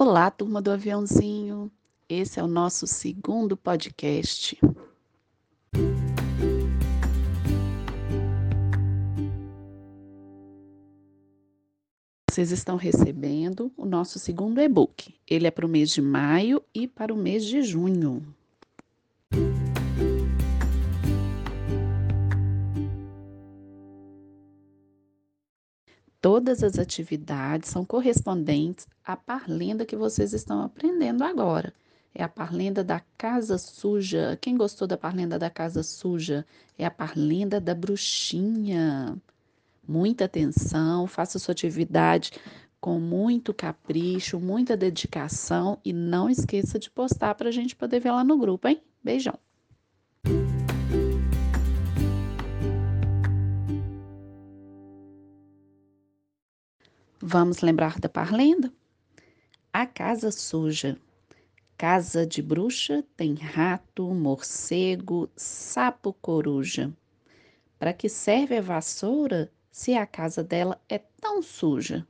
Olá, turma do aviãozinho. Esse é o nosso segundo podcast. Vocês estão recebendo o nosso segundo e-book. Ele é para o mês de maio e para o mês de junho. Todas as atividades são correspondentes à parlenda que vocês estão aprendendo agora. É a parlenda da casa suja. Quem gostou da parlenda da casa suja? É a parlenda da bruxinha. Muita atenção, faça sua atividade com muito capricho, muita dedicação e não esqueça de postar para a gente poder ver lá no grupo, hein? Beijão! Vamos lembrar da parlenda? A casa suja. Casa de bruxa tem rato, morcego, sapo, coruja. Para que serve a vassoura se a casa dela é tão suja?